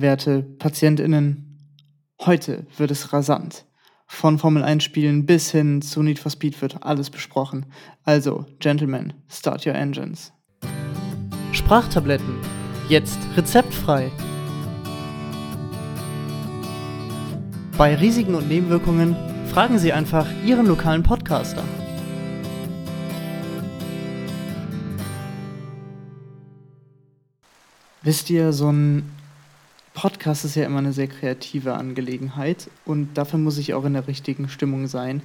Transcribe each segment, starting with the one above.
werte PatientInnen, heute wird es rasant. Von Formel 1 Spielen bis hin zu Need for Speed wird alles besprochen. Also, Gentlemen, start your engines. Sprachtabletten. Jetzt rezeptfrei. Bei Risiken und Nebenwirkungen fragen Sie einfach Ihren lokalen Podcaster. Wisst ihr, so ein Podcast ist ja immer eine sehr kreative Angelegenheit und dafür muss ich auch in der richtigen Stimmung sein.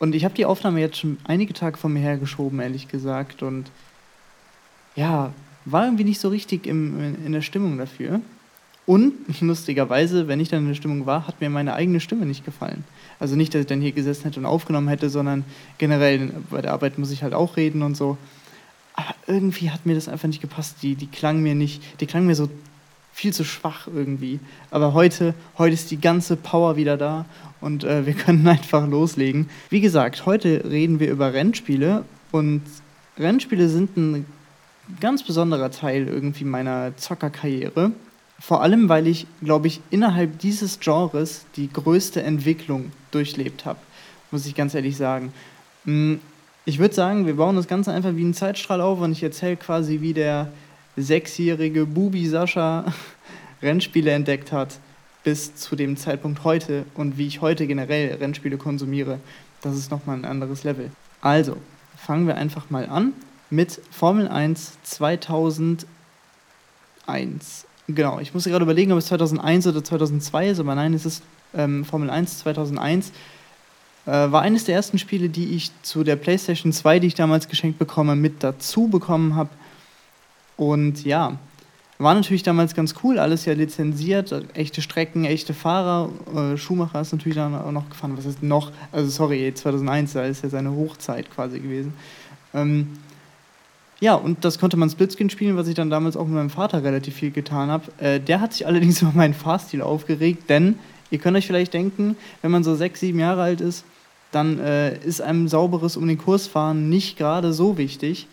Und ich habe die Aufnahme jetzt schon einige Tage von mir hergeschoben, ehrlich gesagt. Und ja, war irgendwie nicht so richtig im, in der Stimmung dafür. Und lustigerweise, wenn ich dann in der Stimmung war, hat mir meine eigene Stimme nicht gefallen. Also nicht, dass ich dann hier gesessen hätte und aufgenommen hätte, sondern generell bei der Arbeit muss ich halt auch reden und so. Aber irgendwie hat mir das einfach nicht gepasst. Die, die klang mir nicht, die klang mir so viel zu schwach irgendwie. Aber heute, heute ist die ganze Power wieder da und äh, wir können einfach loslegen. Wie gesagt, heute reden wir über Rennspiele und Rennspiele sind ein ganz besonderer Teil irgendwie meiner Zockerkarriere. Vor allem, weil ich, glaube ich, innerhalb dieses Genres die größte Entwicklung durchlebt habe, muss ich ganz ehrlich sagen. Hm, ich würde sagen, wir bauen das Ganze einfach wie einen Zeitstrahl auf und ich erzähle quasi, wie der sechsjährige Bubi Sascha Rennspiele entdeckt hat, bis zu dem Zeitpunkt heute und wie ich heute generell Rennspiele konsumiere. Das ist nochmal ein anderes Level. Also, fangen wir einfach mal an mit Formel 1 2001. Genau, ich musste gerade überlegen, ob es 2001 oder 2002 ist, aber nein, es ist ähm, Formel 1 2001. Äh, war eines der ersten Spiele, die ich zu der PlayStation 2, die ich damals geschenkt bekomme, mit dazu bekommen habe. Und ja, war natürlich damals ganz cool, alles ja lizenziert, echte Strecken, echte Fahrer. Äh, Schumacher ist natürlich dann auch noch gefahren. Was ist noch? Also, sorry, 2001, da ist ja seine Hochzeit quasi gewesen. Ähm, ja, und das konnte man Splitscreen spielen, was ich dann damals auch mit meinem Vater relativ viel getan habe. Äh, der hat sich allerdings über meinen Fahrstil aufgeregt, denn ihr könnt euch vielleicht denken, wenn man so sechs, sieben Jahre alt ist, dann äh, ist einem sauberes um den Kurs fahren nicht gerade so wichtig.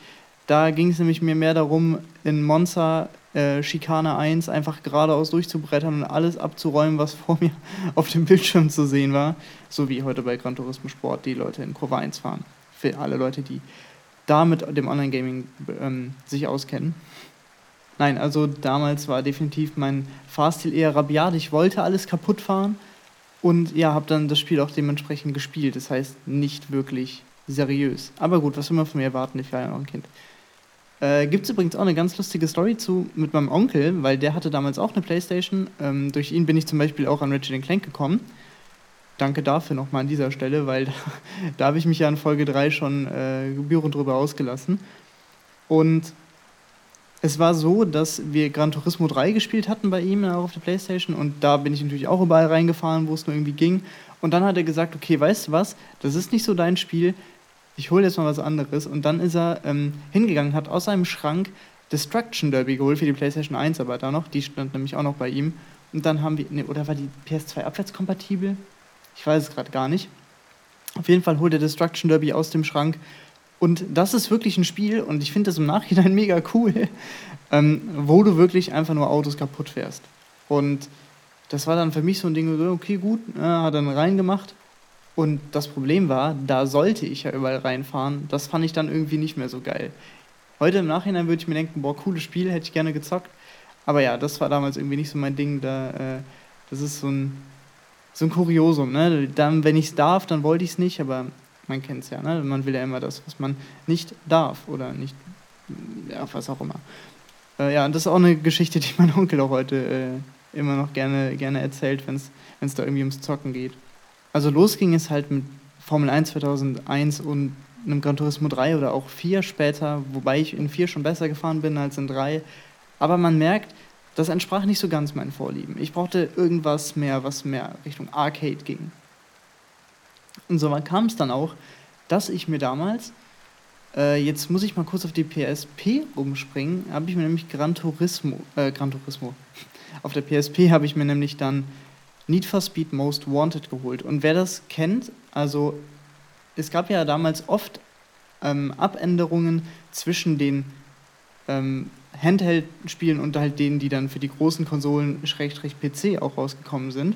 Da ging es nämlich mir mehr darum, in Monza äh, Schikane 1 einfach geradeaus durchzubrettern und alles abzuräumen, was vor mir auf dem Bildschirm zu sehen war. So wie heute bei Gran Turismo Sport die Leute in Kurve 1 fahren. Für alle Leute, die da mit dem Online-Gaming ähm, sich auskennen. Nein, also damals war definitiv mein Fahrstil eher rabiat. Ich wollte alles kaputt fahren und ja, habe dann das Spiel auch dementsprechend gespielt. Das heißt, nicht wirklich seriös. Aber gut, was will man von mir erwarten? Ich war ja noch ein Kind. Äh, Gibt es übrigens auch eine ganz lustige Story zu mit meinem Onkel, weil der hatte damals auch eine Playstation. Ähm, durch ihn bin ich zum Beispiel auch an Ratchet Clank gekommen. Danke dafür nochmal an dieser Stelle, weil da, da habe ich mich ja in Folge 3 schon äh, gebührend drüber ausgelassen. Und es war so, dass wir Gran Turismo 3 gespielt hatten bei ihm auch auf der Playstation und da bin ich natürlich auch überall reingefahren, wo es nur irgendwie ging. Und dann hat er gesagt, okay, weißt du was, das ist nicht so dein Spiel, ich hole jetzt mal was anderes. Und dann ist er ähm, hingegangen, hat aus seinem Schrank Destruction Derby geholt für die PlayStation 1, aber da noch, die stand nämlich auch noch bei ihm. Und dann haben wir, ne, oder war die PS2 abwärtskompatibel? Ich weiß es gerade gar nicht. Auf jeden Fall holt er Destruction Derby aus dem Schrank. Und das ist wirklich ein Spiel, und ich finde das im Nachhinein mega cool, ähm, wo du wirklich einfach nur Autos kaputt fährst. Und das war dann für mich so ein Ding, okay, gut, äh, hat dann reingemacht. Und das Problem war, da sollte ich ja überall reinfahren. Das fand ich dann irgendwie nicht mehr so geil. Heute im Nachhinein würde ich mir denken, boah, cooles Spiel, hätte ich gerne gezockt. Aber ja, das war damals irgendwie nicht so mein Ding. Da, äh, das ist so ein, so ein Kuriosum. Ne? Dann, wenn ich es darf, dann wollte ich es nicht, aber man kennt es ja. Ne? Man will ja immer das, was man nicht darf oder nicht, ja, was auch immer. Äh, ja, und das ist auch eine Geschichte, die mein Onkel auch heute äh, immer noch gerne, gerne erzählt, wenn es da irgendwie ums Zocken geht. Also los ging es halt mit Formel 1 2001 und einem Gran Turismo 3 oder auch 4 später, wobei ich in 4 schon besser gefahren bin als in 3. Aber man merkt, das entsprach nicht so ganz meinen Vorlieben. Ich brauchte irgendwas mehr, was mehr Richtung Arcade ging. Und so kam es dann auch, dass ich mir damals, äh, jetzt muss ich mal kurz auf die PSP umspringen, habe ich mir nämlich Gran Turismo, äh, Gran Turismo, auf der PSP habe ich mir nämlich dann Need for Speed Most Wanted geholt. Und wer das kennt, also es gab ja damals oft ähm, Abänderungen zwischen den ähm, Handheld-Spielen und halt denen, die dann für die großen Konsolen Schrägstrich PC auch rausgekommen sind.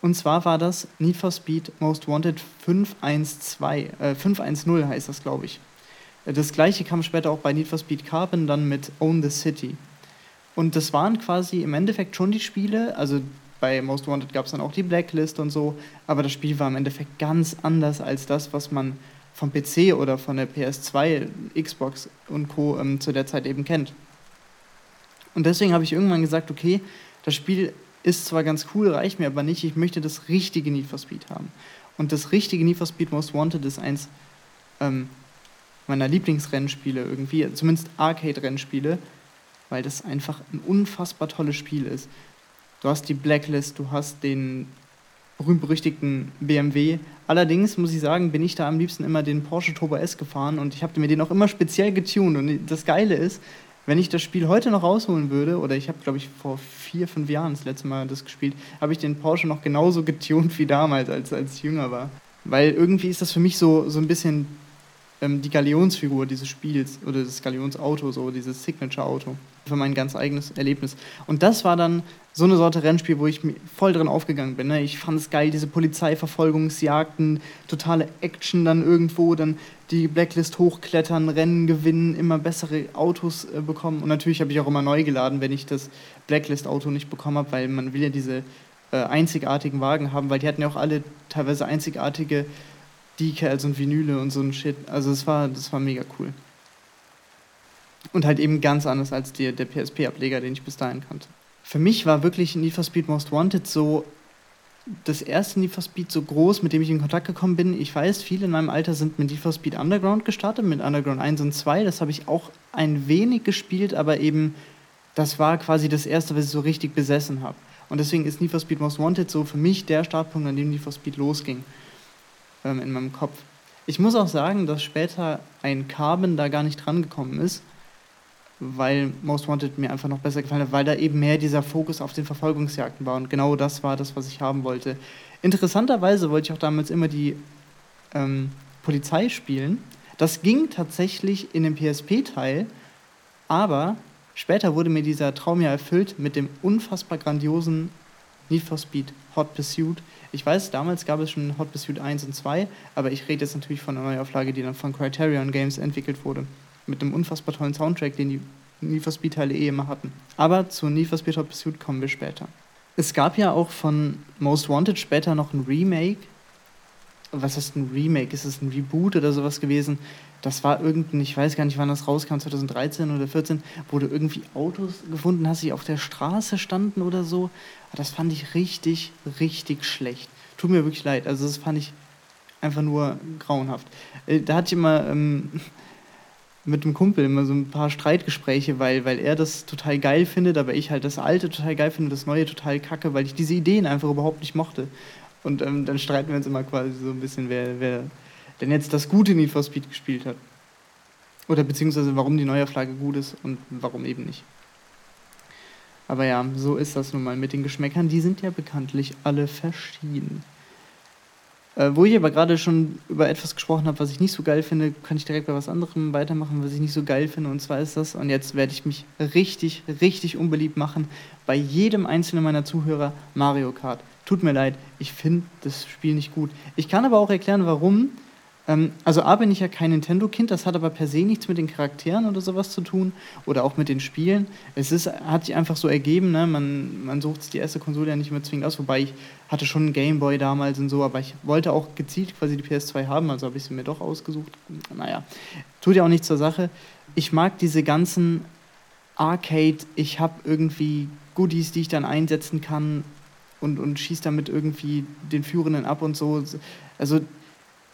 Und zwar war das Need for Speed Most Wanted 512, äh, 510 heißt das, glaube ich. Das gleiche kam später auch bei Need for Speed Carbon dann mit Own the City. Und das waren quasi im Endeffekt schon die Spiele, also bei Most Wanted gab es dann auch die Blacklist und so, aber das Spiel war im Endeffekt ganz anders als das, was man vom PC oder von der PS2, Xbox und Co. Ähm, zu der Zeit eben kennt. Und deswegen habe ich irgendwann gesagt, okay, das Spiel ist zwar ganz cool, reicht mir aber nicht, ich möchte das richtige Need for Speed haben. Und das richtige Need for Speed Most Wanted ist eins ähm, meiner Lieblingsrennspiele irgendwie, zumindest Arcade-Rennspiele, weil das einfach ein unfassbar tolles Spiel ist. Du hast die Blacklist, du hast den berühmt-berüchtigten BMW. Allerdings muss ich sagen, bin ich da am liebsten immer den Porsche Turbo S gefahren und ich habe mir den auch immer speziell getuned. Und das Geile ist, wenn ich das Spiel heute noch rausholen würde, oder ich habe, glaube ich, vor vier, fünf Jahren das letzte Mal das gespielt, habe ich den Porsche noch genauso getuned wie damals, als, ich jünger war. Weil irgendwie ist das für mich so, so ein bisschen ähm, die Galionsfigur dieses Spiels oder das Galionsauto, so dieses Signature-Auto. Für mein ganz eigenes Erlebnis. Und das war dann so eine Sorte Rennspiel, wo ich voll drin aufgegangen bin. Ne? Ich fand es geil, diese Polizeiverfolgungsjagden, totale Action dann irgendwo, dann die Blacklist hochklettern, Rennen gewinnen, immer bessere Autos äh, bekommen. Und natürlich habe ich auch immer neu geladen, wenn ich das Blacklist-Auto nicht bekommen habe, weil man will ja diese äh, einzigartigen Wagen haben, weil die hatten ja auch alle teilweise einzigartige Decals und Vinyle und so ein Shit. Also das war, das war mega cool. Und halt eben ganz anders als die, der PSP-Ableger, den ich bis dahin kannte. Für mich war wirklich Need for Speed Most Wanted so das erste Need for Speed so groß, mit dem ich in Kontakt gekommen bin. Ich weiß, viele in meinem Alter sind mit Need for Speed Underground gestartet, mit Underground 1 und 2. Das habe ich auch ein wenig gespielt, aber eben das war quasi das erste, was ich so richtig besessen habe. Und deswegen ist Need for Speed Most Wanted so für mich der Startpunkt, an dem Need for Speed losging ähm, in meinem Kopf. Ich muss auch sagen, dass später ein Carbon da gar nicht drangekommen ist, weil Most Wanted mir einfach noch besser gefallen hat, weil da eben mehr dieser Fokus auf den Verfolgungsjagden war und genau das war das, was ich haben wollte. Interessanterweise wollte ich auch damals immer die ähm, Polizei spielen. Das ging tatsächlich in dem PSP-Teil, aber später wurde mir dieser Traum ja erfüllt mit dem unfassbar grandiosen Need for Speed Hot Pursuit, ich weiß, damals gab es schon Hot Pursuit 1 und 2, aber ich rede jetzt natürlich von einer Neuauflage, die dann von Criterion Games entwickelt wurde. Mit einem unfassbar tollen Soundtrack, den die Need for Speed-Teile eh immer hatten. Aber zu Need for Speed Hot Pursuit kommen wir später. Es gab ja auch von Most Wanted später noch ein Remake. Was ist ein Remake? Ist es ein Reboot oder sowas gewesen? Das war irgendein, ich weiß gar nicht, wann das rauskam, 2013 oder 2014, wo du irgendwie Autos gefunden hast, die auf der Straße standen oder so. Das fand ich richtig, richtig schlecht. Tut mir wirklich leid. Also das fand ich einfach nur grauenhaft. Äh, da hatte ich immer ähm, mit dem Kumpel immer so ein paar Streitgespräche, weil, weil er das total geil findet, aber ich halt das Alte total geil finde, das Neue total kacke, weil ich diese Ideen einfach überhaupt nicht mochte. Und ähm, dann streiten wir uns immer quasi so ein bisschen, wer, wer denn jetzt das gute Need for Speed gespielt hat. Oder beziehungsweise warum die Neuauflage gut ist und warum eben nicht. Aber ja, so ist das nun mal mit den Geschmäckern. Die sind ja bekanntlich alle verschieden. Äh, wo ich aber gerade schon über etwas gesprochen habe, was ich nicht so geil finde, kann ich direkt bei was anderem weitermachen, was ich nicht so geil finde. Und zwar ist das, und jetzt werde ich mich richtig, richtig unbeliebt machen, bei jedem einzelnen meiner Zuhörer Mario Kart. Tut mir leid, ich finde das Spiel nicht gut. Ich kann aber auch erklären, warum. Ähm, also A bin ich ja kein Nintendo-Kind, das hat aber per se nichts mit den Charakteren oder sowas zu tun oder auch mit den Spielen. Es ist, hat sich einfach so ergeben, ne? man, man sucht die erste Konsole ja nicht mehr zwingend aus, wobei ich hatte schon einen Gameboy damals und so, aber ich wollte auch gezielt quasi die PS2 haben, also habe ich sie mir doch ausgesucht. Naja, tut ja auch nichts zur Sache. Ich mag diese ganzen Arcade, ich habe irgendwie Goodies, die ich dann einsetzen kann und, und schieße damit irgendwie den Führenden ab und so. Also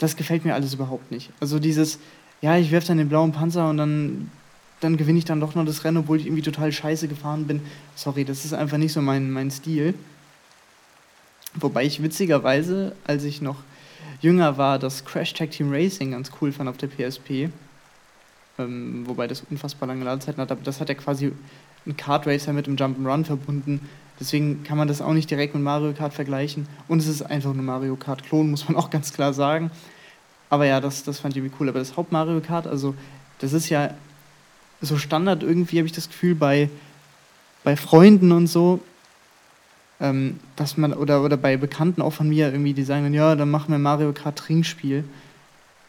das gefällt mir alles überhaupt nicht. Also dieses, ja, ich werfe dann den blauen Panzer und dann, dann gewinne ich dann doch noch das Rennen, obwohl ich irgendwie total scheiße gefahren bin. Sorry, das ist einfach nicht so mein, mein Stil. Wobei ich witzigerweise, als ich noch jünger war, das Crash Tag Team Racing ganz cool fand auf der PSP. Ähm, wobei das unfassbar lange Ladezeiten hat, aber das hat ja quasi ein Kart Racer mit dem Jump'n'Run verbunden. Deswegen kann man das auch nicht direkt mit Mario Kart vergleichen. Und es ist einfach nur Mario Kart-Klon, muss man auch ganz klar sagen. Aber ja, das, das fand ich irgendwie cool. Aber das Haupt-Mario Kart, also das ist ja so Standard irgendwie, habe ich das Gefühl, bei, bei Freunden und so, ähm, dass man, oder, oder bei Bekannten auch von mir irgendwie, die sagen dann, ja, dann machen wir Mario Kart Trinkspiel.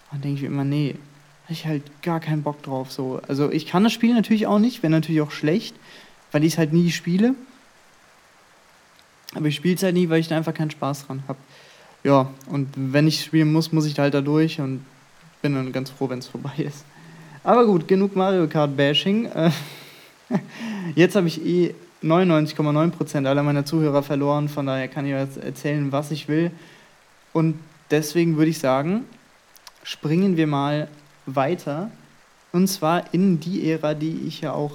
Dann denke ich mir immer, nee, habe ich halt gar keinen Bock drauf. So. Also ich kann das Spiel natürlich auch nicht, wäre natürlich auch schlecht, weil ich es halt nie spiele. Aber ich spiele es halt nie, weil ich da einfach keinen Spaß dran habe. Ja, und wenn ich spielen muss, muss ich halt da durch und bin dann ganz froh, wenn es vorbei ist. Aber gut, genug Mario Kart Bashing. Äh, jetzt habe ich eh 99,9% aller meiner Zuhörer verloren, von daher kann ich jetzt erzählen, was ich will. Und deswegen würde ich sagen, springen wir mal weiter. Und zwar in die Ära, die ich ja auch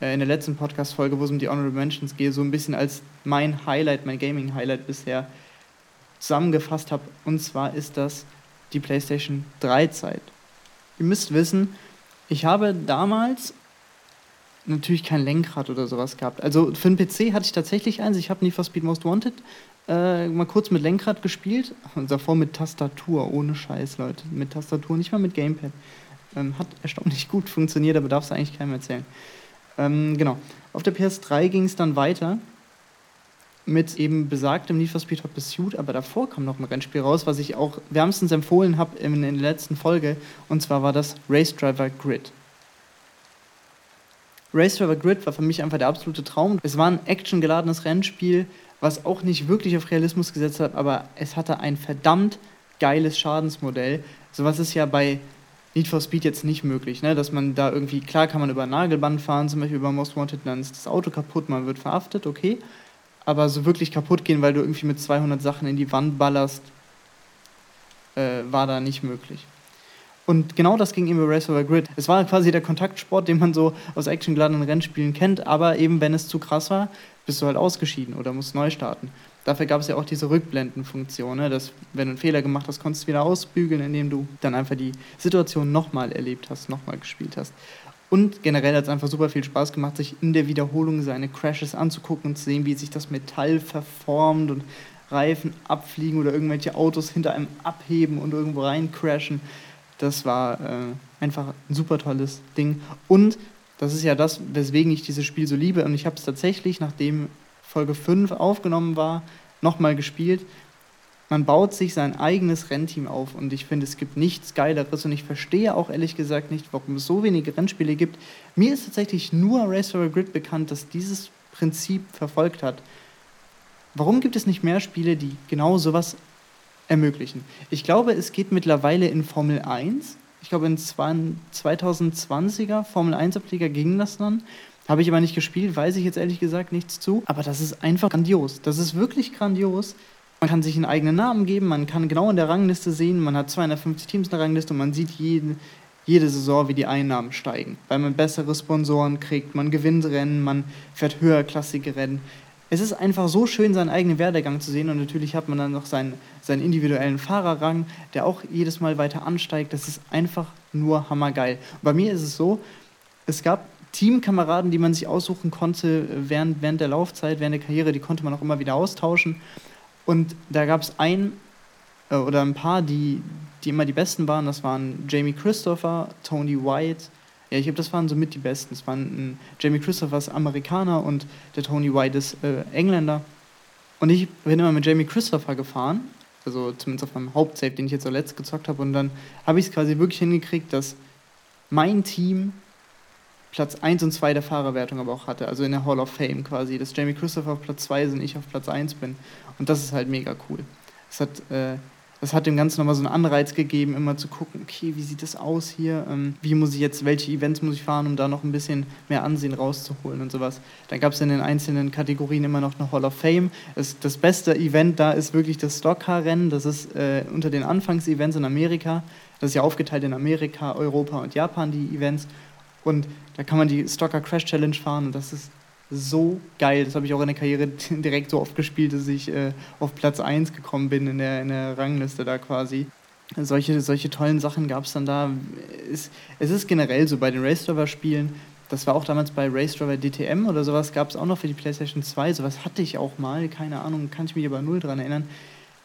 äh, in der letzten Podcast-Folge, wo es um die Honorable Mentions geht, so ein bisschen als mein Highlight, mein Gaming-Highlight bisher zusammengefasst habe. Und zwar ist das die PlayStation 3-Zeit. Ihr müsst wissen, ich habe damals natürlich kein Lenkrad oder sowas gehabt. Also für einen PC hatte ich tatsächlich eins. Ich habe Need for Speed Most Wanted äh, mal kurz mit Lenkrad gespielt und davor mit Tastatur, ohne Scheiß, Leute. Mit Tastatur, nicht mal mit Gamepad. Ähm, hat erstaunlich gut funktioniert, aber darf es eigentlich keinem erzählen. Ähm, genau. Auf der PS3 ging es dann weiter mit eben besagtem Need for Speed Hot Pursuit, aber davor kam noch ein Rennspiel raus, was ich auch wärmstens empfohlen habe in, in der letzten Folge, und zwar war das Race Driver Grid. Race Driver Grid war für mich einfach der absolute Traum. Es war ein actiongeladenes Rennspiel, was auch nicht wirklich auf Realismus gesetzt hat, aber es hatte ein verdammt geiles Schadensmodell. Sowas ist ja bei Need for Speed jetzt nicht möglich, ne? dass man da irgendwie, klar kann man über Nagelband fahren, zum Beispiel über Most Wanted, dann ist das Auto kaputt, man wird verhaftet, okay aber so wirklich kaputt gehen, weil du irgendwie mit 200 Sachen in die Wand ballerst, äh, war da nicht möglich. Und genau das ging eben bei Race over Grid. Es war quasi der Kontaktsport, den man so aus actiongeladenen Rennspielen kennt, aber eben wenn es zu krass war, bist du halt ausgeschieden oder musst neu starten. Dafür gab es ja auch diese Rückblendenfunktion, ne? dass wenn du einen Fehler gemacht hast, konntest du wieder ausbügeln, indem du dann einfach die Situation nochmal erlebt hast, nochmal gespielt hast. Und generell hat es einfach super viel Spaß gemacht, sich in der Wiederholung seine Crashes anzugucken und zu sehen, wie sich das Metall verformt und Reifen abfliegen oder irgendwelche Autos hinter einem abheben und irgendwo rein crashen. Das war äh, einfach ein super tolles Ding. Und das ist ja das, weswegen ich dieses Spiel so liebe. Und ich habe es tatsächlich, nachdem Folge 5 aufgenommen war, nochmal gespielt man baut sich sein eigenes Rennteam auf und ich finde, es gibt nichts Geileres und ich verstehe auch ehrlich gesagt nicht, warum es so wenige Rennspiele gibt. Mir ist tatsächlich nur Race for a Grid bekannt, das dieses Prinzip verfolgt hat. Warum gibt es nicht mehr Spiele, die genau sowas ermöglichen? Ich glaube, es geht mittlerweile in Formel 1. Ich glaube, in 2020er Formel 1-Ableger ging das dann. Habe ich aber nicht gespielt, weiß ich jetzt ehrlich gesagt nichts zu. Aber das ist einfach grandios. Das ist wirklich grandios, man kann sich einen eigenen Namen geben, man kann genau in der Rangliste sehen, man hat 250 Teams in der Rangliste und man sieht jeden, jede Saison, wie die Einnahmen steigen. Weil man bessere Sponsoren kriegt, man gewinnt Rennen, man fährt höherklassige Rennen. Es ist einfach so schön, seinen eigenen Werdegang zu sehen und natürlich hat man dann noch seinen, seinen individuellen Fahrerrang, der auch jedes Mal weiter ansteigt. Das ist einfach nur hammergeil. Und bei mir ist es so, es gab Teamkameraden, die man sich aussuchen konnte während, während der Laufzeit, während der Karriere, die konnte man auch immer wieder austauschen. Und da gab es ein äh, oder ein paar, die, die immer die besten waren. Das waren Jamie Christopher, Tony White. Ja, ich glaube, das waren somit die besten. Es waren Jamie Christopher ist Amerikaner und der Tony White ist äh, Engländer. Und ich bin immer mit Jamie Christopher gefahren, also zumindest auf meinem Hauptsave, den ich jetzt zuletzt gezockt habe. Und dann habe ich es quasi wirklich hingekriegt, dass mein Team Platz 1 und 2 der Fahrerwertung aber auch hatte, also in der Hall of Fame quasi, dass Jamie Christopher auf Platz 2 ist und ich auf Platz 1 bin. Und das ist halt mega cool. Das hat, äh, hat dem Ganzen nochmal so einen Anreiz gegeben, immer zu gucken, okay, wie sieht das aus hier? Ähm, wie muss ich jetzt, welche Events muss ich fahren, um da noch ein bisschen mehr Ansehen rauszuholen und sowas. Dann gab es in den einzelnen Kategorien immer noch eine Hall of Fame. Das, das beste Event da ist wirklich das Stockcar-Rennen. Das ist äh, unter den Anfangsevents in Amerika. Das ist ja aufgeteilt in Amerika, Europa und Japan, die Events. Und da kann man die Stocker Crash Challenge fahren und das ist so geil. Das habe ich auch in der Karriere direkt so oft gespielt, dass ich äh, auf Platz 1 gekommen bin in der, in der Rangliste da quasi. Solche, solche tollen Sachen gab es dann da. Es, es ist generell so bei den Race Spielen, das war auch damals bei Race Driver DTM oder sowas, gab es auch noch für die PlayStation 2. Sowas hatte ich auch mal, keine Ahnung, kann ich mich aber null dran erinnern.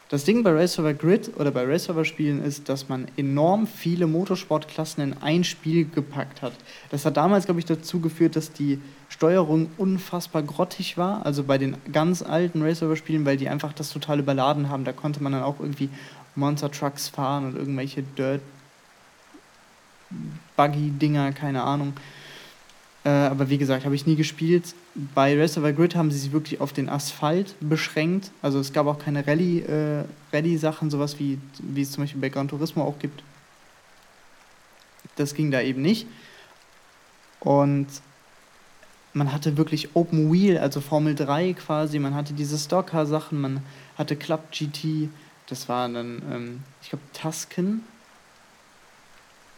Das Ding bei Race Over Grid oder bei Race Over Spielen ist, dass man enorm viele Motorsportklassen in ein Spiel gepackt hat. Das hat damals, glaube ich, dazu geführt, dass die Steuerung unfassbar grottig war. Also bei den ganz alten Race Over Spielen, weil die einfach das total überladen haben. Da konnte man dann auch irgendwie Monster Trucks fahren und irgendwelche Dirt Buggy Dinger, keine Ahnung. Äh, aber wie gesagt, habe ich nie gespielt. Bei Rest of the Grid haben sie sich wirklich auf den Asphalt beschränkt. Also es gab auch keine Rallye, äh, Rallye-Sachen, sowas wie, wie es zum Beispiel bei Gran Turismo auch gibt. Das ging da eben nicht. Und man hatte wirklich Open Wheel, also Formel 3 quasi. Man hatte diese Stocker-Sachen, man hatte Club GT. Das war dann, ähm, ich glaube, Tusken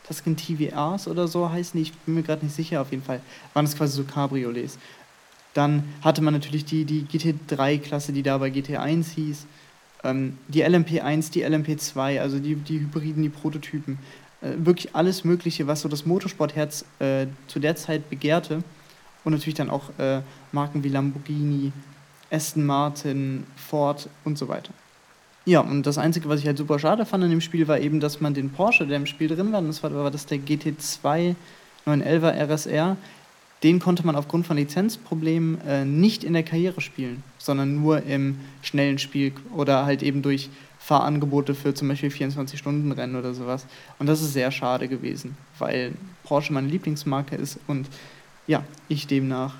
Tusken TVRs oder so heißen die, ich bin mir gerade nicht sicher, auf jeden Fall waren das quasi so Cabriolets. Dann hatte man natürlich die, die GT3-Klasse, die da bei GT1 hieß, ähm, die LMP1, die LMP2, also die, die Hybriden, die Prototypen. Äh, wirklich alles Mögliche, was so das Motorsportherz äh, zu der Zeit begehrte. Und natürlich dann auch äh, Marken wie Lamborghini, Aston Martin, Ford und so weiter. Ja, und das Einzige, was ich halt super schade fand in dem Spiel, war eben, dass man den Porsche, der im Spiel drin war, und das war, war das der GT2 911er RSR, den konnte man aufgrund von Lizenzproblemen äh, nicht in der Karriere spielen, sondern nur im schnellen Spiel oder halt eben durch Fahrangebote für zum Beispiel 24-Stunden-Rennen oder sowas. Und das ist sehr schade gewesen, weil Porsche meine Lieblingsmarke ist und ja, ich demnach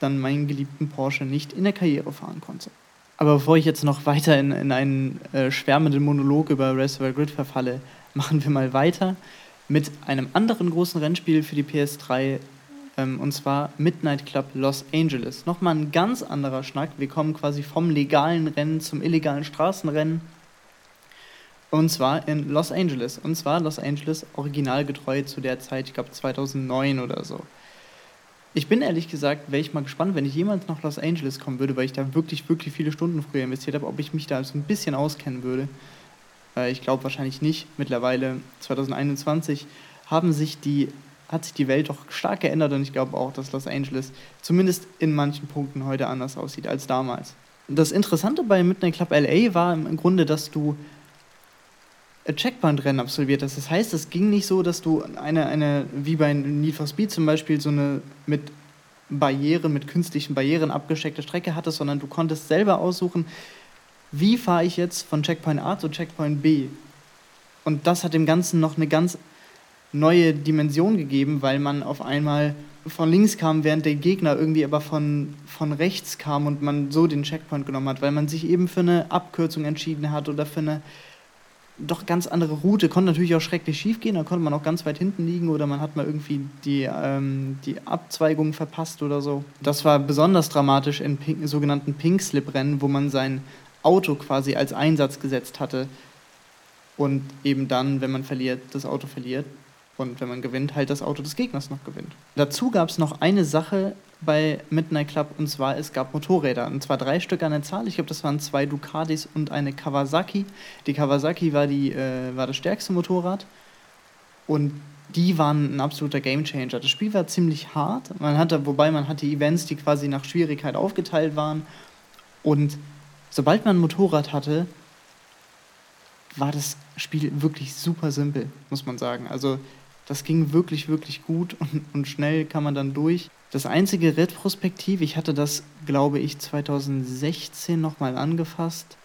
dann meinen geliebten Porsche nicht in der Karriere fahren konnte. Aber bevor ich jetzt noch weiter in, in einen äh, schwärmenden Monolog über Raspberry Grid verfalle, machen wir mal weiter mit einem anderen großen Rennspiel für die PS3, ähm, und zwar Midnight Club Los Angeles. Nochmal ein ganz anderer Schnack. Wir kommen quasi vom legalen Rennen zum illegalen Straßenrennen. Und zwar in Los Angeles. Und zwar Los Angeles originalgetreu zu der Zeit, ich glaube 2009 oder so. Ich bin ehrlich gesagt, wäre ich mal gespannt, wenn ich jemals nach Los Angeles kommen würde, weil ich da wirklich, wirklich viele Stunden früher investiert habe, ob ich mich da so ein bisschen auskennen würde. Äh, ich glaube wahrscheinlich nicht. Mittlerweile, 2021, haben sich die, hat sich die Welt doch stark geändert und ich glaube auch, dass Los Angeles zumindest in manchen Punkten heute anders aussieht als damals. Das Interessante bei Midnight Club LA war im Grunde, dass du Checkpoint-Rennen absolviert hast. Das heißt, es ging nicht so, dass du eine, eine, wie bei Need for Speed zum Beispiel, so eine mit Barrieren, mit künstlichen Barrieren abgesteckte Strecke hattest, sondern du konntest selber aussuchen, wie fahre ich jetzt von Checkpoint A zu Checkpoint B. Und das hat dem Ganzen noch eine ganz neue Dimension gegeben, weil man auf einmal von links kam, während der Gegner irgendwie aber von, von rechts kam und man so den Checkpoint genommen hat, weil man sich eben für eine Abkürzung entschieden hat oder für eine doch ganz andere Route. Konnte natürlich auch schrecklich schief gehen, da konnte man auch ganz weit hinten liegen oder man hat mal irgendwie die, ähm, die Abzweigung verpasst oder so. Das war besonders dramatisch in pink, sogenannten Pink-Slip-Rennen, wo man sein Auto quasi als Einsatz gesetzt hatte und eben dann, wenn man verliert, das Auto verliert und wenn man gewinnt, halt das Auto des Gegners noch gewinnt. Dazu gab es noch eine Sache bei Midnight Club und zwar es gab Motorräder und zwar drei Stück an der Zahl. Ich glaube, das waren zwei Ducatis und eine Kawasaki. Die Kawasaki war, die, äh, war das stärkste Motorrad und die waren ein absoluter Gamechanger. Das Spiel war ziemlich hart, man hatte, wobei man hatte Events, die quasi nach Schwierigkeit aufgeteilt waren und sobald man ein Motorrad hatte, war das Spiel wirklich super simpel, muss man sagen. Also das ging wirklich, wirklich gut und, und schnell kam man dann durch. Das einzige Retrospektiv, ich hatte das, glaube ich, 2016 nochmal angefasst.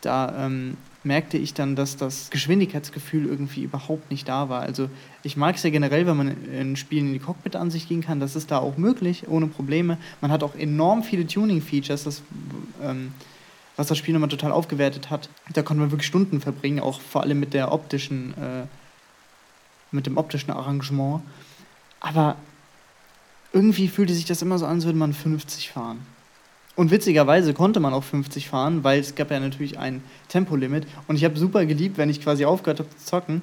Da ähm, merkte ich dann, dass das Geschwindigkeitsgefühl irgendwie überhaupt nicht da war. Also ich mag es ja generell, wenn man in Spielen in die Cockpit-Ansicht gehen kann. Das ist da auch möglich, ohne Probleme. Man hat auch enorm viele Tuning-Features, ähm, was das Spiel nochmal total aufgewertet hat. Da konnte man wirklich Stunden verbringen, auch vor allem mit der optischen äh, mit dem optischen Arrangement. Aber irgendwie fühlte sich das immer so an, als würde man 50 fahren. Und witzigerweise konnte man auch 50 fahren, weil es gab ja natürlich ein Tempolimit. Und ich habe super geliebt, wenn ich quasi aufgehört habe zu zocken,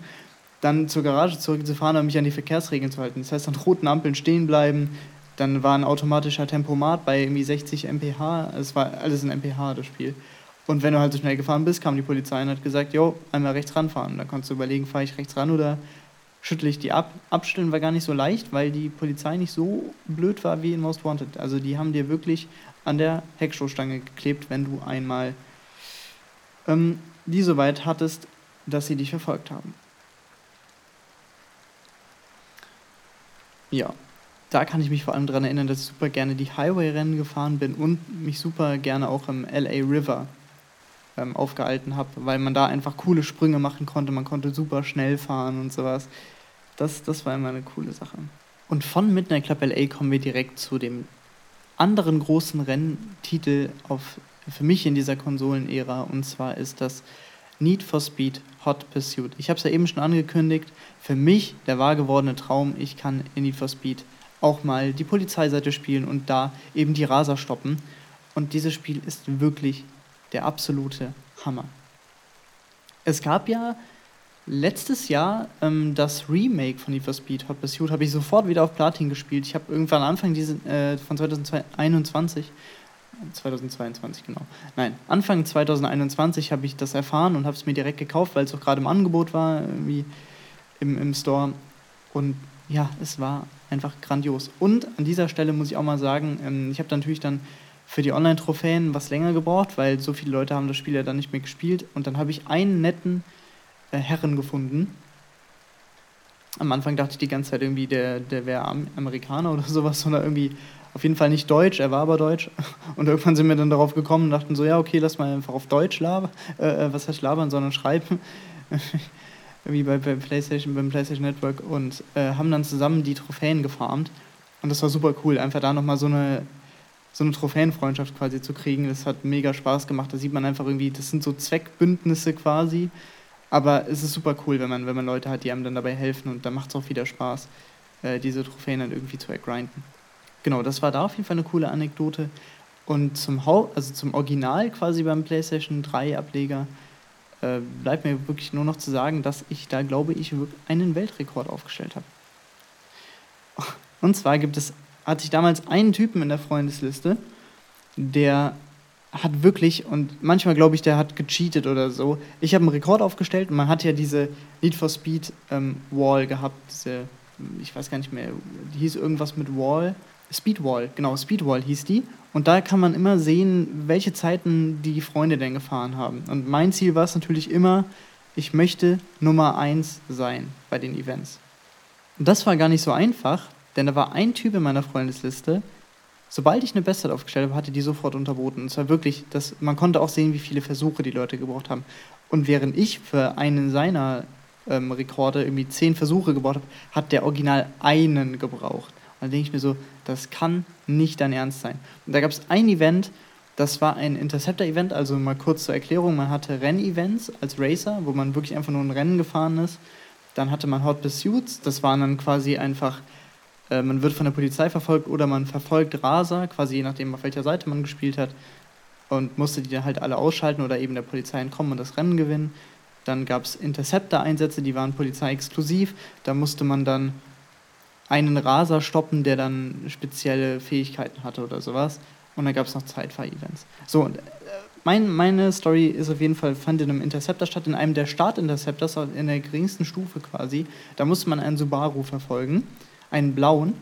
dann zur Garage zurückzufahren und mich an die Verkehrsregeln zu halten. Das heißt, an roten Ampeln stehen bleiben. Dann war ein automatischer Tempomat bei irgendwie 60 mph. Es war alles in mph, das Spiel. Und wenn du halt so schnell gefahren bist, kam die Polizei und hat gesagt, jo, einmal rechts ranfahren. Dann konntest du überlegen, fahre ich rechts ran oder schüttle ich die ab. Abstellen war gar nicht so leicht, weil die Polizei nicht so blöd war wie in Most Wanted. Also die haben dir wirklich an der Heckstoßstange geklebt, wenn du einmal ähm, die so weit hattest, dass sie dich verfolgt haben. Ja, da kann ich mich vor allem daran erinnern, dass ich super gerne die Highway-Rennen gefahren bin und mich super gerne auch im LA River ähm, aufgehalten habe, weil man da einfach coole Sprünge machen konnte, man konnte super schnell fahren und sowas. Das, das war immer eine coole Sache. Und von Midnight Club LA kommen wir direkt zu dem anderen großen Renntitel auf, für mich in dieser Konsolenära und zwar ist das Need for Speed Hot Pursuit. Ich habe es ja eben schon angekündigt, für mich der wahr gewordene Traum, ich kann in Need for Speed auch mal die Polizeiseite spielen und da eben die Raser stoppen. Und dieses Spiel ist wirklich der absolute Hammer. Es gab ja letztes Jahr ähm, das Remake von Need for Speed Hot Pursuit, habe ich sofort wieder auf Platin gespielt. Ich habe irgendwann Anfang diese, äh, von 2021 2022, genau. Nein, Anfang 2021 habe ich das erfahren und habe es mir direkt gekauft, weil es auch gerade im Angebot war, irgendwie im, im Store. Und ja, es war einfach grandios. Und an dieser Stelle muss ich auch mal sagen, ähm, ich habe natürlich dann für die Online-Trophäen was länger gebraucht, weil so viele Leute haben das Spiel ja dann nicht mehr gespielt. Und dann habe ich einen netten Herren gefunden. Am Anfang dachte ich die ganze Zeit irgendwie, der, der wäre Amerikaner oder sowas, oder irgendwie auf jeden Fall nicht Deutsch, er war aber Deutsch. Und irgendwann sind wir dann darauf gekommen und dachten so, ja, okay, lass mal einfach auf Deutsch labern, äh, äh was heißt labern, sondern schreiben. wie bei, bei PlayStation, beim PlayStation Network und äh, haben dann zusammen die Trophäen gefarmt. Und das war super cool, einfach da nochmal so eine so eine Trophäenfreundschaft quasi zu kriegen. Das hat mega Spaß gemacht. Da sieht man einfach irgendwie, das sind so Zweckbündnisse quasi. Aber es ist super cool, wenn man, wenn man Leute hat, die einem dann dabei helfen und da macht es auch wieder Spaß, äh, diese Trophäen dann irgendwie zu ergrinden. Genau, das war da auf jeden Fall eine coole Anekdote. Und zum, Haupt, also zum Original quasi beim PlayStation 3 Ableger äh, bleibt mir wirklich nur noch zu sagen, dass ich da, glaube ich, einen Weltrekord aufgestellt habe. Und zwar gibt es hatte ich damals einen Typen in der Freundesliste, der hat wirklich, und manchmal glaube ich, der hat gecheatet oder so. Ich habe einen Rekord aufgestellt und man hat ja diese Need for Speed ähm, Wall gehabt, diese, ich weiß gar nicht mehr, die hieß irgendwas mit Wall. Speedwall, genau, Speedwall hieß die. Und da kann man immer sehen, welche Zeiten die Freunde denn gefahren haben. Und mein Ziel war es natürlich immer, ich möchte Nummer 1 sein bei den Events. Und das war gar nicht so einfach, denn da war ein Typ in meiner Freundesliste, sobald ich eine Bestzeit aufgestellt habe, hatte die sofort unterboten. Und zwar wirklich, das, man konnte auch sehen, wie viele Versuche die Leute gebraucht haben. Und während ich für einen seiner ähm, Rekorde irgendwie zehn Versuche gebraucht habe, hat der Original einen gebraucht. Und dann denke ich mir so, das kann nicht dein Ernst sein. Und da gab es ein Event, das war ein Interceptor-Event, also mal kurz zur Erklärung, man hatte Rennevents als Racer, wo man wirklich einfach nur ein Rennen gefahren ist. Dann hatte man Hot Pursuits, das waren dann quasi einfach äh, man wird von der Polizei verfolgt oder man verfolgt Raser, quasi je nachdem, auf welcher Seite man gespielt hat, und musste die dann halt alle ausschalten oder eben der Polizei entkommen und das Rennen gewinnen. Dann gab es Interceptor-Einsätze, die waren polizeiexklusiv. Da musste man dann einen Raser stoppen, der dann spezielle Fähigkeiten hatte oder sowas. Und dann gab es noch Zeitfahr-Events. So, und äh, mein, meine Story ist auf jeden Fall, fand in einem Interceptor statt, in einem der Start-Interceptors, in der geringsten Stufe quasi. Da musste man einen Subaru verfolgen einen blauen.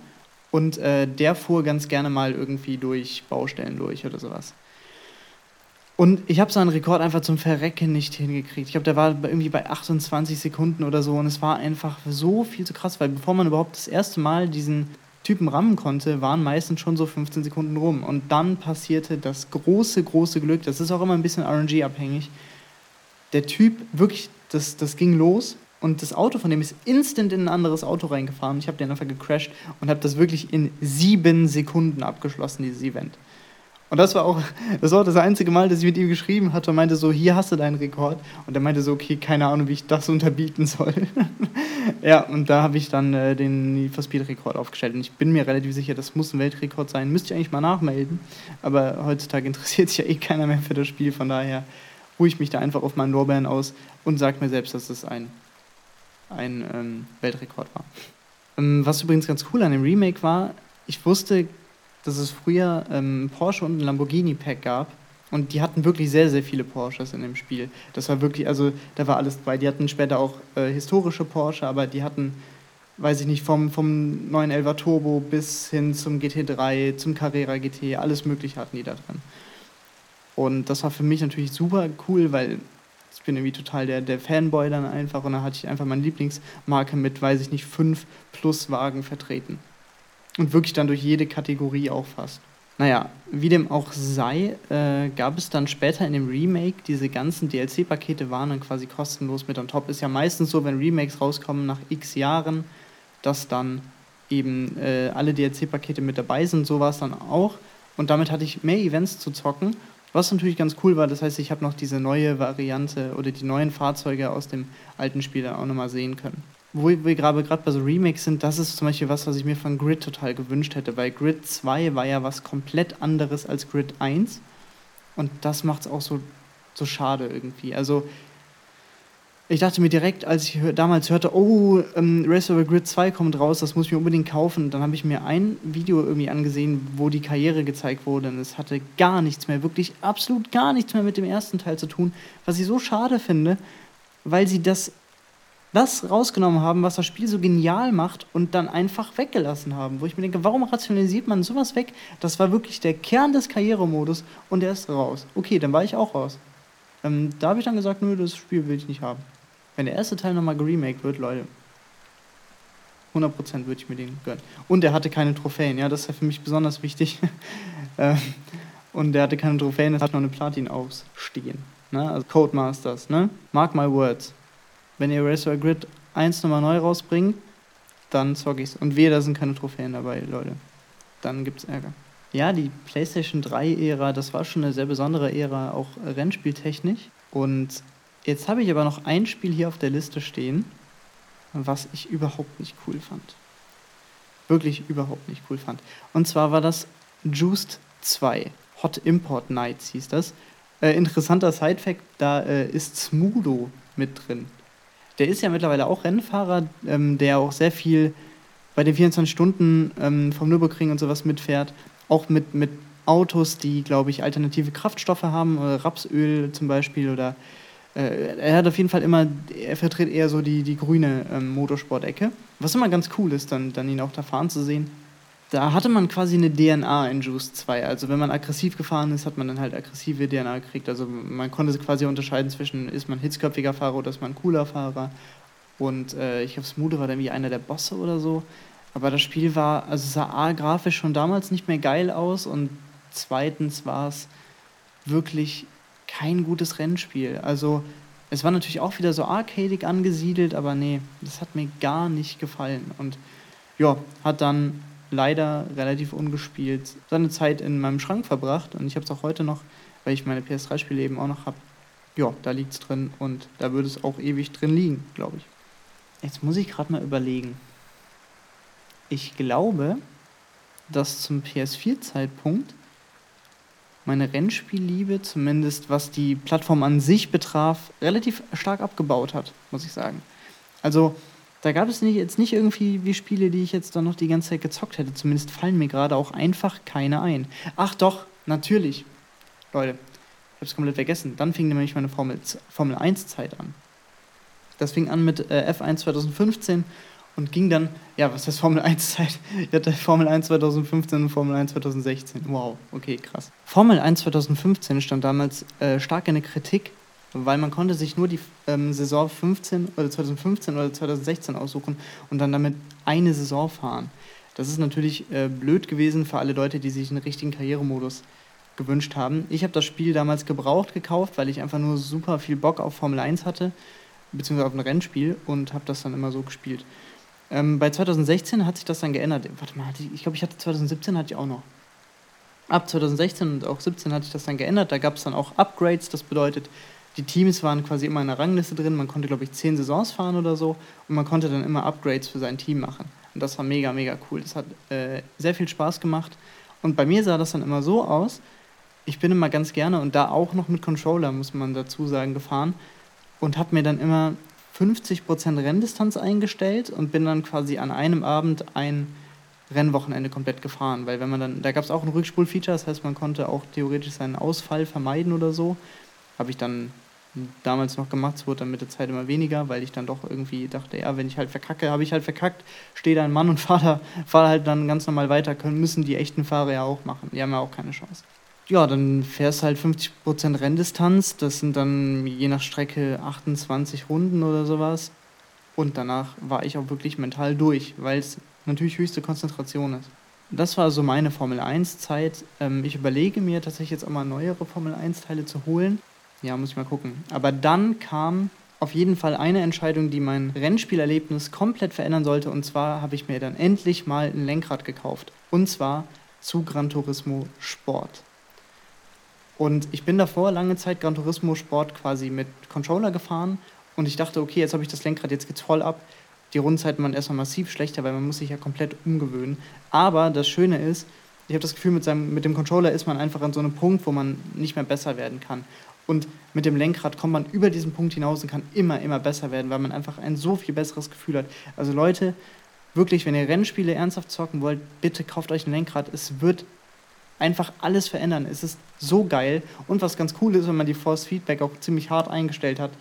Und äh, der fuhr ganz gerne mal irgendwie durch Baustellen durch oder sowas. Und ich habe so einen Rekord einfach zum Verrecken nicht hingekriegt. Ich glaube, der war irgendwie bei 28 Sekunden oder so. Und es war einfach so viel zu krass, weil bevor man überhaupt das erste Mal diesen Typen rammen konnte, waren meistens schon so 15 Sekunden rum. Und dann passierte das große, große Glück. Das ist auch immer ein bisschen RNG-abhängig. Der Typ, wirklich, das, das ging los und das Auto von dem ist instant in ein anderes Auto reingefahren. Ich habe den einfach gecrashed und habe das wirklich in sieben Sekunden abgeschlossen, dieses Event. Und das war auch das, war das einzige Mal, dass ich mit ihm geschrieben hatte und meinte so, hier hast du deinen Rekord. Und er meinte so, okay, keine Ahnung, wie ich das unterbieten soll. ja, und da habe ich dann äh, den Need Rekord aufgestellt. Und ich bin mir relativ sicher, das muss ein Weltrekord sein. Müsste ich eigentlich mal nachmelden. Aber heutzutage interessiert sich ja eh keiner mehr für das Spiel. Von daher ruhe ich mich da einfach auf meinen Lorbeeren aus und sage mir selbst, dass es ein ein ähm, Weltrekord war. Ähm, was übrigens ganz cool an dem Remake war, ich wusste, dass es früher ähm, Porsche und ein Lamborghini-Pack gab. Und die hatten wirklich sehr, sehr viele Porsches in dem Spiel. Das war wirklich, also da war alles dabei. Die hatten später auch äh, historische Porsche, aber die hatten, weiß ich nicht, vom, vom 911 Turbo bis hin zum GT3, zum Carrera GT, alles Mögliche hatten die da drin. Und das war für mich natürlich super cool, weil ich bin irgendwie total der, der Fanboy dann einfach und da hatte ich einfach meine Lieblingsmarke mit, weiß ich nicht, fünf plus Wagen vertreten. Und wirklich dann durch jede Kategorie auch fast. Naja, wie dem auch sei, äh, gab es dann später in dem Remake, diese ganzen DLC-Pakete waren dann quasi kostenlos mit on top. Ist ja meistens so, wenn Remakes rauskommen nach x Jahren, dass dann eben äh, alle DLC-Pakete mit dabei sind. So war es dann auch. Und damit hatte ich mehr Events zu zocken, was natürlich ganz cool war. Das heißt, ich habe noch diese neue Variante oder die neuen Fahrzeuge aus dem alten Spiel auch nochmal sehen können wo wir gerade bei so Remakes sind, das ist zum Beispiel was, was ich mir von Grid total gewünscht hätte, weil Grid 2 war ja was komplett anderes als Grid 1 und das macht es auch so, so schade irgendwie. Also ich dachte mir direkt, als ich damals hörte, oh, ähm, Race over Grid 2 kommt raus, das muss ich mir unbedingt kaufen, dann habe ich mir ein Video irgendwie angesehen, wo die Karriere gezeigt wurde und es hatte gar nichts mehr, wirklich absolut gar nichts mehr mit dem ersten Teil zu tun, was ich so schade finde, weil sie das das rausgenommen haben, was das Spiel so genial macht und dann einfach weggelassen haben. Wo ich mir denke, warum rationalisiert man sowas weg? Das war wirklich der Kern des Karrieremodus und der ist raus. Okay, dann war ich auch raus. Ähm, da habe ich dann gesagt, nö, das Spiel will ich nicht haben. Wenn der erste Teil nochmal geremaked wird, Leute, 100% würde ich mir den gönnen. Und er hatte keine Trophäen, ja, das ist ja für mich besonders wichtig. Ähm, und er hatte keine Trophäen, es hat noch eine Platin ausstehen. Ne? Also Codemasters, ne? Mark my words wenn ihr Racer Grid 1 nochmal neu rausbringt, dann zock ich's. Und wehe, da sind keine Trophäen dabei, Leute. Dann gibt's Ärger. Ja, die PlayStation 3-Ära, das war schon eine sehr besondere Ära, auch rennspieltechnisch. Und jetzt habe ich aber noch ein Spiel hier auf der Liste stehen, was ich überhaupt nicht cool fand. Wirklich überhaupt nicht cool fand. Und zwar war das Juiced 2. Hot Import Nights hieß das. Äh, interessanter Side-Fact: da äh, ist Smudo mit drin der ist ja mittlerweile auch Rennfahrer, ähm, der auch sehr viel bei den 24 Stunden ähm, vom Nürburgring und sowas mitfährt. Auch mit, mit Autos, die, glaube ich, alternative Kraftstoffe haben, oder Rapsöl zum Beispiel. Oder äh, er hat auf jeden Fall immer, er vertritt eher so die, die grüne ähm, Motorsport-Ecke. Was immer ganz cool ist, dann, dann ihn auch da fahren zu sehen da hatte man quasi eine DNA in Juice 2. Also wenn man aggressiv gefahren ist, hat man dann halt aggressive DNA gekriegt. Also man konnte quasi unterscheiden zwischen, ist man hitzköpfiger Fahrer oder ist man cooler Fahrer. Und äh, ich glaube, Smoother war dann wie einer der Bosse oder so. Aber das Spiel war, also sah A, grafisch schon damals nicht mehr geil aus und zweitens war es wirklich kein gutes Rennspiel. Also es war natürlich auch wieder so arcadig angesiedelt, aber nee, das hat mir gar nicht gefallen. Und ja, hat dann leider relativ ungespielt seine Zeit in meinem Schrank verbracht und ich habe es auch heute noch, weil ich meine PS3-Spiele eben auch noch habe. Ja, da liegt es drin und da würde es auch ewig drin liegen, glaube ich. Jetzt muss ich gerade mal überlegen. Ich glaube, dass zum PS4-Zeitpunkt meine Rennspielliebe, zumindest was die Plattform an sich betraf, relativ stark abgebaut hat, muss ich sagen. Also da gab es nicht, jetzt nicht irgendwie wie Spiele, die ich jetzt dann noch die ganze Zeit gezockt hätte. Zumindest fallen mir gerade auch einfach keine ein. Ach doch, natürlich. Leute, ich habe es komplett vergessen. Dann fing nämlich meine Formel, Formel 1-Zeit an. Das fing an mit äh, F1 2015 und ging dann, ja, was heißt Formel 1-Zeit? Ich hatte Formel 1 2015 und Formel 1 2016. Wow, okay, krass. Formel 1 2015 stand damals äh, stark in der Kritik, weil man konnte sich nur die ähm, Saison 15 oder 2015 oder 2016 aussuchen und dann damit eine Saison fahren. Das ist natürlich äh, blöd gewesen für alle Leute, die sich einen richtigen Karrieremodus gewünscht haben. Ich habe das Spiel damals gebraucht gekauft, weil ich einfach nur super viel Bock auf Formel 1 hatte, beziehungsweise auf ein Rennspiel und habe das dann immer so gespielt. Ähm, bei 2016 hat sich das dann geändert. Warte mal, ich, ich glaube, ich hatte 2017 hatte ich auch noch. Ab 2016 und auch 2017 hatte ich das dann geändert. Da gab es dann auch Upgrades. Das bedeutet, die Teams waren quasi immer in der Rangliste drin. Man konnte, glaube ich, zehn Saisons fahren oder so. Und man konnte dann immer Upgrades für sein Team machen. Und das war mega, mega cool. Das hat äh, sehr viel Spaß gemacht. Und bei mir sah das dann immer so aus. Ich bin immer ganz gerne und da auch noch mit Controller, muss man dazu sagen, gefahren. Und habe mir dann immer 50% Renndistanz eingestellt und bin dann quasi an einem Abend ein Rennwochenende komplett gefahren. Weil wenn man dann, da gab es auch ein Rückspulfeature, das heißt, man konnte auch theoretisch seinen Ausfall vermeiden oder so. Habe ich dann damals noch gemacht. Es wurde dann mit der Zeit immer weniger, weil ich dann doch irgendwie dachte, ja, wenn ich halt verkacke, habe ich halt verkackt, stehe da ein Mann und fahre, fahr halt dann ganz normal weiter. Können, müssen die echten Fahrer ja auch machen. Die haben ja auch keine Chance. Ja, dann fährst halt 50% Renndistanz. Das sind dann je nach Strecke 28 Runden oder sowas. Und danach war ich auch wirklich mental durch, weil es natürlich höchste Konzentration ist. Das war so meine Formel 1-Zeit. Ähm, ich überlege mir tatsächlich jetzt auch mal neuere Formel 1-Teile zu holen. Ja, muss ich mal gucken. Aber dann kam auf jeden Fall eine Entscheidung, die mein Rennspielerlebnis komplett verändern sollte. Und zwar habe ich mir dann endlich mal ein Lenkrad gekauft. Und zwar zu Gran Turismo Sport. Und ich bin davor lange Zeit Gran Turismo Sport quasi mit Controller gefahren und ich dachte, okay, jetzt habe ich das Lenkrad, jetzt geht's voll ab. Die Rundenzeiten waren erstmal massiv schlechter, weil man muss sich ja komplett umgewöhnen. Aber das Schöne ist, ich habe das Gefühl, mit, seinem, mit dem Controller ist man einfach an so einem Punkt, wo man nicht mehr besser werden kann. Und mit dem Lenkrad kommt man über diesen Punkt hinaus und kann immer, immer besser werden, weil man einfach ein so viel besseres Gefühl hat. Also Leute, wirklich, wenn ihr Rennspiele ernsthaft zocken wollt, bitte kauft euch ein Lenkrad. Es wird einfach alles verändern. Es ist so geil. Und was ganz cool ist, wenn man die Force Feedback auch ziemlich hart eingestellt hat,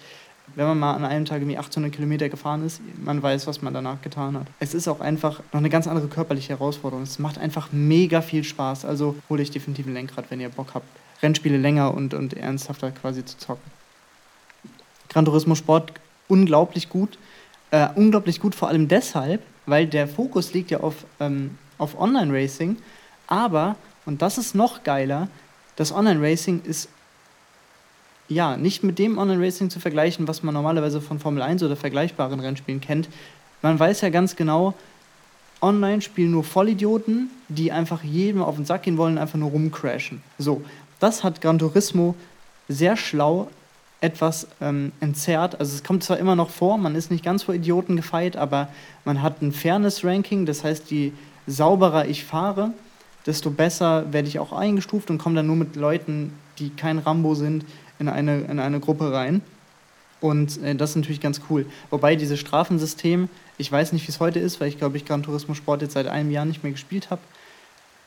wenn man mal an einem Tag irgendwie 800 Kilometer gefahren ist, man weiß, was man danach getan hat. Es ist auch einfach noch eine ganz andere körperliche Herausforderung. Es macht einfach mega viel Spaß. Also hole ich definitiv ein Lenkrad, wenn ihr Bock habt, Rennspiele länger und, und ernsthafter quasi zu zocken. Gran Turismo Sport unglaublich gut. Äh, unglaublich gut vor allem deshalb, weil der Fokus liegt ja auf, ähm, auf Online-Racing. Aber, und das ist noch geiler, das Online-Racing ist ja, nicht mit dem Online-Racing zu vergleichen, was man normalerweise von Formel 1 oder vergleichbaren Rennspielen kennt. Man weiß ja ganz genau, online spielen nur Vollidioten, die einfach jedem auf den Sack gehen wollen einfach nur rumcrashen. So, das hat Gran Turismo sehr schlau etwas ähm, entzerrt. Also es kommt zwar immer noch vor, man ist nicht ganz vor Idioten gefeit, aber man hat ein Fairness-Ranking, das heißt, je sauberer ich fahre, desto besser werde ich auch eingestuft und komme dann nur mit Leuten, die kein Rambo sind, in eine, in eine Gruppe rein. Und äh, das ist natürlich ganz cool. Wobei dieses Strafensystem, ich weiß nicht, wie es heute ist, weil ich glaube, ich Gran Turismo Sport jetzt seit einem Jahr nicht mehr gespielt habe,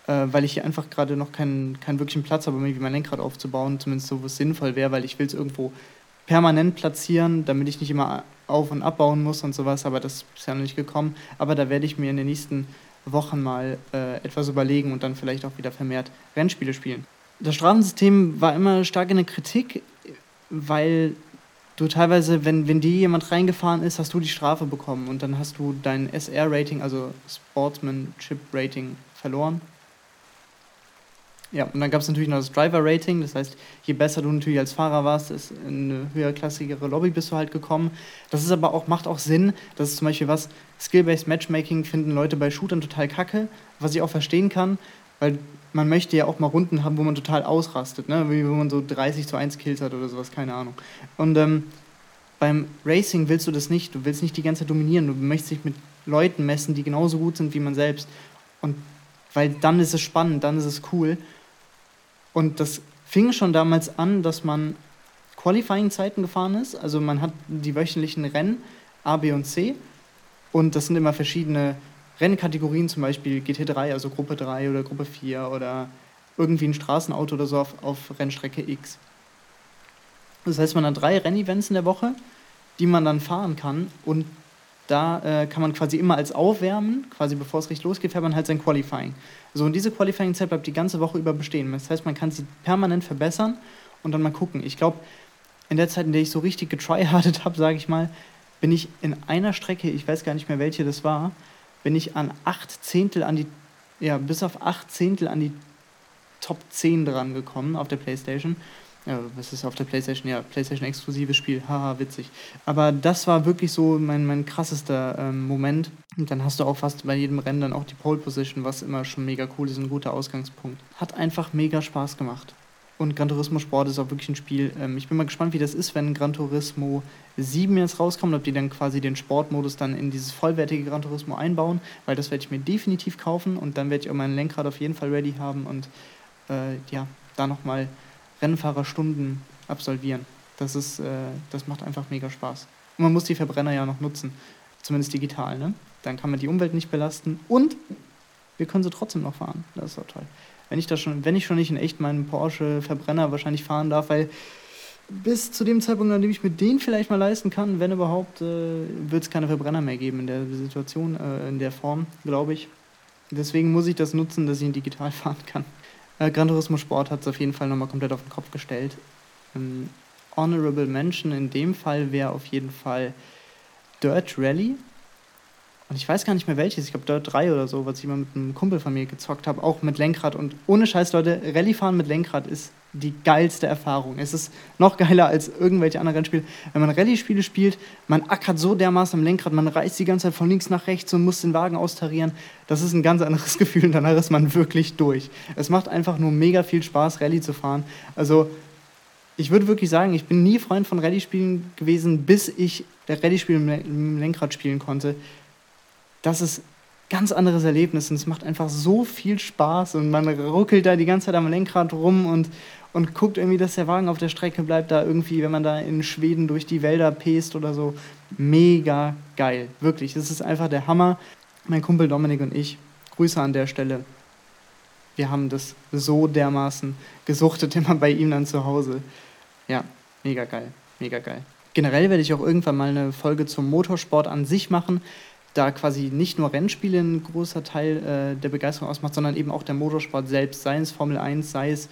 äh, weil ich hier einfach gerade noch keinen, keinen wirklichen Platz habe, um irgendwie mein Lenkrad aufzubauen, zumindest so, wo es sinnvoll wäre, weil ich will es irgendwo permanent platzieren, damit ich nicht immer auf- und abbauen muss und sowas, aber das ist ja noch nicht gekommen. Aber da werde ich mir in den nächsten Wochen mal äh, etwas überlegen und dann vielleicht auch wieder vermehrt Rennspiele spielen das Strafensystem war immer stark in der Kritik, weil du teilweise, wenn, wenn dir jemand reingefahren ist, hast du die Strafe bekommen und dann hast du dein SR-Rating, also Sportsmanship-Rating, verloren. Ja, und dann gab es natürlich noch das Driver-Rating, das heißt, je besser du natürlich als Fahrer warst, ist in eine höherklassigere Lobby bist du halt gekommen. Das ist aber auch, macht auch Sinn, das ist zum Beispiel was, Skill-Based Matchmaking finden Leute bei Shootern total kacke, was ich auch verstehen kann, weil man möchte ja auch mal Runden haben, wo man total ausrastet, ne? wie wo man so 30 zu 1 Kills hat oder sowas, keine Ahnung. Und ähm, beim Racing willst du das nicht. Du willst nicht die ganze Zeit dominieren. Du möchtest dich mit Leuten messen, die genauso gut sind wie man selbst. Und weil dann ist es spannend, dann ist es cool. Und das fing schon damals an, dass man Qualifying-Zeiten gefahren ist. Also man hat die wöchentlichen Rennen A, B und C. Und das sind immer verschiedene Rennkategorien, zum Beispiel GT3, also Gruppe 3 oder Gruppe 4 oder irgendwie ein Straßenauto oder so auf, auf Rennstrecke X. Das heißt, man hat drei Rennevents in der Woche, die man dann fahren kann und da äh, kann man quasi immer als Aufwärmen, quasi bevor es richtig losgeht, fährt man halt sein Qualifying. So, und diese Qualifying-Zeit bleibt die ganze Woche über bestehen. Das heißt, man kann sie permanent verbessern und dann mal gucken. Ich glaube, in der Zeit, in der ich so richtig getryhardet habe, sage ich mal, bin ich in einer Strecke, ich weiß gar nicht mehr, welche das war, bin ich an acht Zehntel an die, ja, bis auf acht Zehntel an die Top 10 dran gekommen auf der Playstation. Ja, was ist auf der Playstation? Ja, Playstation-exklusives Spiel. Haha, witzig. Aber das war wirklich so mein, mein krassester ähm, Moment. Und dann hast du auch fast bei jedem Rennen dann auch die Pole Position, was immer schon mega cool ist, ein guter Ausgangspunkt. Hat einfach mega Spaß gemacht. Und Gran Turismo Sport ist auch wirklich ein Spiel. Ähm, ich bin mal gespannt, wie das ist, wenn Gran Turismo 7 jetzt rauskommt, ob die dann quasi den Sportmodus dann in dieses vollwertige Gran Turismo einbauen, weil das werde ich mir definitiv kaufen und dann werde ich auch mein Lenkrad auf jeden Fall ready haben und äh, ja, da nochmal Rennfahrerstunden absolvieren. Das, ist, äh, das macht einfach mega Spaß. Und man muss die Verbrenner ja noch nutzen, zumindest digital. Ne? Dann kann man die Umwelt nicht belasten und wir können sie trotzdem noch fahren. Das ist auch toll wenn ich da schon, wenn ich schon nicht in echt meinen Porsche Verbrenner wahrscheinlich fahren darf, weil bis zu dem Zeitpunkt, an dem ich mir den vielleicht mal leisten kann, wenn überhaupt, äh, wird es keine Verbrenner mehr geben in der Situation, äh, in der Form, glaube ich. Deswegen muss ich das nutzen, dass ich ihn digital fahren kann. Äh, Gran Turismo Sport hat es auf jeden Fall nochmal komplett auf den Kopf gestellt. Ähm, Honorable Mention in dem Fall wäre auf jeden Fall Dirt Rally. Und ich weiß gar nicht mehr welches, ich glaube Dirt 3 oder so, was ich mal mit einem Kumpel von mir gezockt habe, auch mit Lenkrad. Und ohne Scheiß, Leute, Rallye-Fahren mit Lenkrad ist die geilste Erfahrung. Es ist noch geiler als irgendwelche anderen Rennspiele. Wenn man Rallye-Spiele spielt, man ackert so dermaßen am Lenkrad, man reißt die ganze Zeit von links nach rechts und muss den Wagen austarieren. Das ist ein ganz anderes Gefühl und danach ist man wirklich durch. Es macht einfach nur mega viel Spaß, Rallye zu fahren. Also ich würde wirklich sagen, ich bin nie Freund von Rallye-Spielen gewesen, bis ich Rallye-Spiel im Lenkrad spielen konnte. Das ist ganz anderes Erlebnis und es macht einfach so viel Spaß und man ruckelt da die ganze Zeit am Lenkrad rum und, und guckt irgendwie, dass der Wagen auf der Strecke bleibt, da irgendwie, wenn man da in Schweden durch die Wälder pest oder so. Mega geil, wirklich. Das ist einfach der Hammer. Mein Kumpel Dominik und ich, Grüße an der Stelle. Wir haben das so dermaßen gesuchtet, immer bei ihm dann zu Hause. Ja, mega geil, mega geil. Generell werde ich auch irgendwann mal eine Folge zum Motorsport an sich machen, da quasi nicht nur Rennspiele ein großer Teil äh, der Begeisterung ausmacht, sondern eben auch der Motorsport selbst, sei es Formel 1, sei es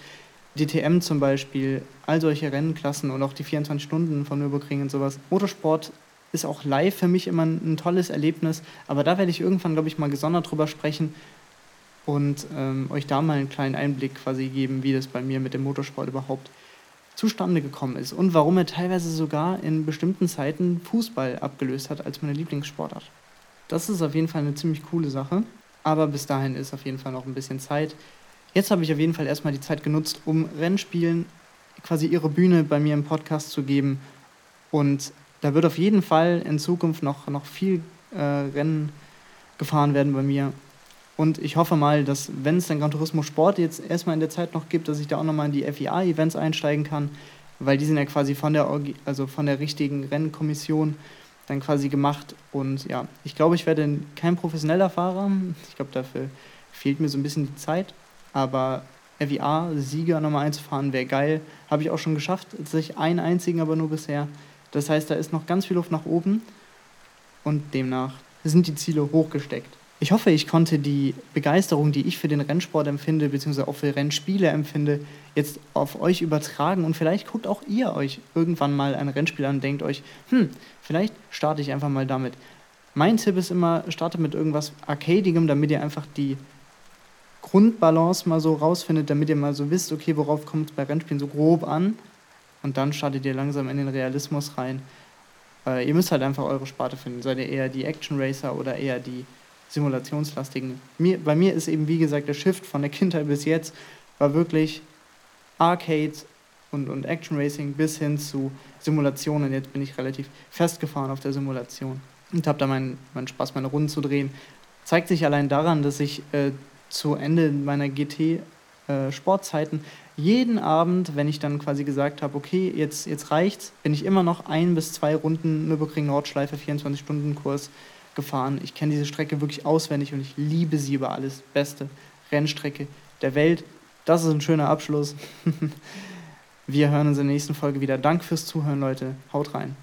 DTM zum Beispiel, all solche Rennklassen und auch die 24 Stunden von Nürburgring und sowas. Motorsport ist auch live für mich immer ein, ein tolles Erlebnis, aber da werde ich irgendwann, glaube ich, mal gesondert drüber sprechen und ähm, euch da mal einen kleinen Einblick quasi geben, wie das bei mir mit dem Motorsport überhaupt zustande gekommen ist und warum er teilweise sogar in bestimmten Zeiten Fußball abgelöst hat als meine Lieblingssportart. Das ist auf jeden Fall eine ziemlich coole Sache, aber bis dahin ist auf jeden Fall noch ein bisschen Zeit. Jetzt habe ich auf jeden Fall erstmal die Zeit genutzt, um Rennspielen quasi ihre Bühne bei mir im Podcast zu geben. Und da wird auf jeden Fall in Zukunft noch, noch viel äh, Rennen gefahren werden bei mir. Und ich hoffe mal, dass, wenn es dann Gran Turismo Sport jetzt erstmal in der Zeit noch gibt, dass ich da auch nochmal in die FIA-Events einsteigen kann, weil die sind ja quasi von der, also von der richtigen Rennkommission dann quasi gemacht. Und ja, ich glaube, ich werde kein professioneller Fahrer. Ich glaube, dafür fehlt mir so ein bisschen die Zeit. Aber FIA-Sieger nochmal einzufahren wäre geil. Habe ich auch schon geschafft. Tatsächlich einen einzigen, aber nur bisher. Das heißt, da ist noch ganz viel Luft nach oben. Und demnach sind die Ziele hochgesteckt. Ich hoffe, ich konnte die Begeisterung, die ich für den Rennsport empfinde, beziehungsweise auch für Rennspiele empfinde, jetzt auf euch übertragen und vielleicht guckt auch ihr euch irgendwann mal ein Rennspiel an und denkt euch, hm, vielleicht starte ich einfach mal damit. Mein Tipp ist immer, startet mit irgendwas Arcadigem, damit ihr einfach die Grundbalance mal so rausfindet, damit ihr mal so wisst, okay, worauf kommt es bei Rennspielen so grob an und dann startet ihr langsam in den Realismus rein. Äh, ihr müsst halt einfach eure Sparte finden. Seid ihr eher die Action Racer oder eher die simulationslastigen. Mir, bei mir ist eben, wie gesagt, der Shift von der Kindheit bis jetzt war wirklich Arcade und, und Action Racing bis hin zu Simulationen. Jetzt bin ich relativ festgefahren auf der Simulation und habe da meinen, meinen Spaß, meine Runden zu drehen. Zeigt sich allein daran, dass ich äh, zu Ende meiner GT-Sportzeiten äh, jeden Abend, wenn ich dann quasi gesagt habe, okay, jetzt, jetzt reicht's, bin ich immer noch ein bis zwei Runden Nürburgring Nordschleife 24-Stunden-Kurs gefahren. Ich kenne diese Strecke wirklich auswendig und ich liebe sie über alles. Beste Rennstrecke der Welt. Das ist ein schöner Abschluss. Wir hören uns in der nächsten Folge wieder. Danke fürs Zuhören, Leute. Haut rein.